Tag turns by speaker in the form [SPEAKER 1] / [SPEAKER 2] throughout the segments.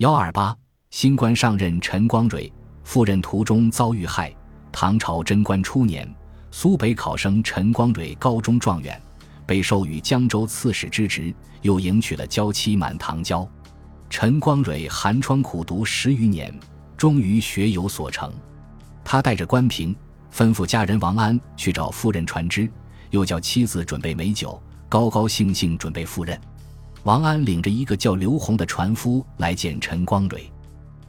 [SPEAKER 1] 幺二八，新官上任陈光蕊赴任途中遭遇害。唐朝贞观初年，苏北考生陈光蕊高中状元，被授予江州刺史之职，又迎娶了娇妻满堂娇。陈光蕊寒窗苦读十余年，终于学有所成。他带着官凭，吩咐家人王安去找夫人传旨，又叫妻子准备美酒，高高兴兴准备赴任。王安领着一个叫刘洪的船夫来见陈光蕊。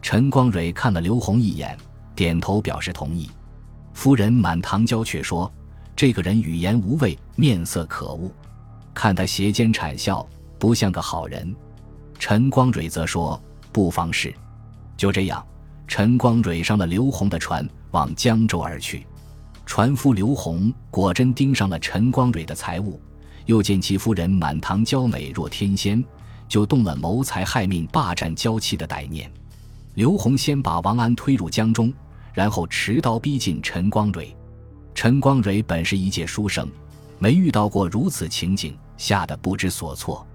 [SPEAKER 1] 陈光蕊看了刘洪一眼，点头表示同意。夫人满堂娇却说：“这个人语言无味，面色可恶，看他斜肩谄笑，不像个好人。”陈光蕊则说：“不妨事。”就这样，陈光蕊上了刘洪的船，往江州而去。船夫刘洪果真盯上了陈光蕊的财物，又见其夫人满堂娇美若天仙，就动了谋财害命、霸占娇妻的歹念。刘洪先把王安推入江中。然后持刀逼近陈光蕊。陈光蕊本是一介书生，没遇到过如此情景，吓得不知所措。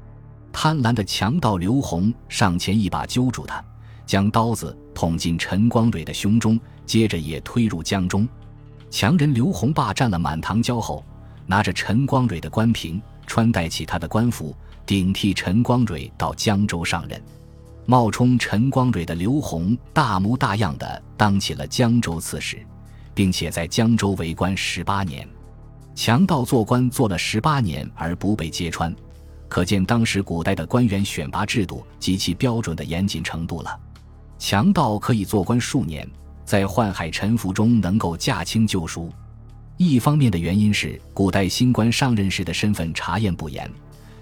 [SPEAKER 1] 贪婪的强盗刘洪上前一把揪住他，将刀子捅进陈光蕊的胸中，接着也推入江中。强人刘洪霸占了满堂娇后，拿着陈光蕊的官凭，穿戴起他的官服，顶替陈光蕊到江州上任。冒充陈光蕊的刘洪大模大样的当起了江州刺史，并且在江州为官十八年。强盗做官做了十八年而不被揭穿，可见当时古代的官员选拔制度及其标准的严谨程度了。强盗可以做官数年，在宦海沉浮中能够驾轻就熟。一方面的原因是古代新官上任时的身份查验不严。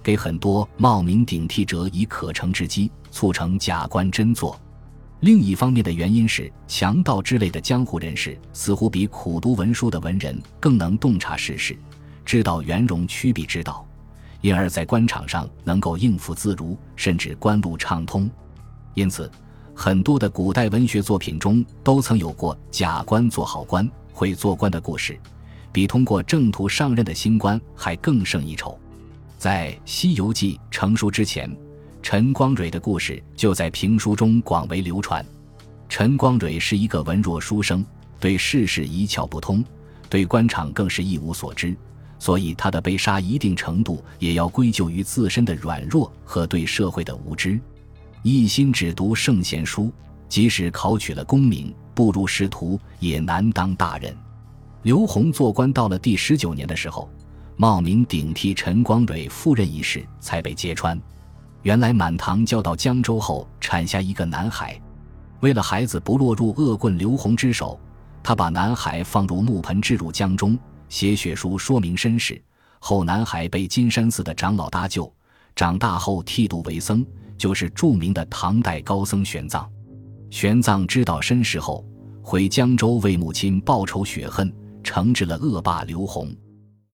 [SPEAKER 1] 给很多冒名顶替者以可乘之机，促成假官真做。另一方面的原因是，强盗之类的江湖人士似乎比苦读文书的文人更能洞察世事，知道圆融曲笔之道，因而，在官场上能够应付自如，甚至官路畅通。因此，很多的古代文学作品中都曾有过假官做好官、会做官的故事，比通过正途上任的新官还更胜一筹。在《西游记》成书之前，陈光蕊的故事就在评书中广为流传。陈光蕊是一个文弱书生，对世事一窍不通，对官场更是一无所知，所以他的被杀一定程度也要归咎于自身的软弱和对社会的无知。一心只读圣贤书，即使考取了功名，步入仕途也难当大任。刘洪做官到了第十九年的时候。冒名顶替陈光蕊赴任一事才被揭穿。原来满堂交到江州后产下一个男孩，为了孩子不落入恶棍刘洪之手，他把男孩放入木盆置入江中，写血书说明身世。后男孩被金山寺的长老搭救，长大后剃度为僧，就是著名的唐代高僧玄奘。玄奘知道身世后，回江州为母亲报仇雪恨，惩治了恶霸刘洪。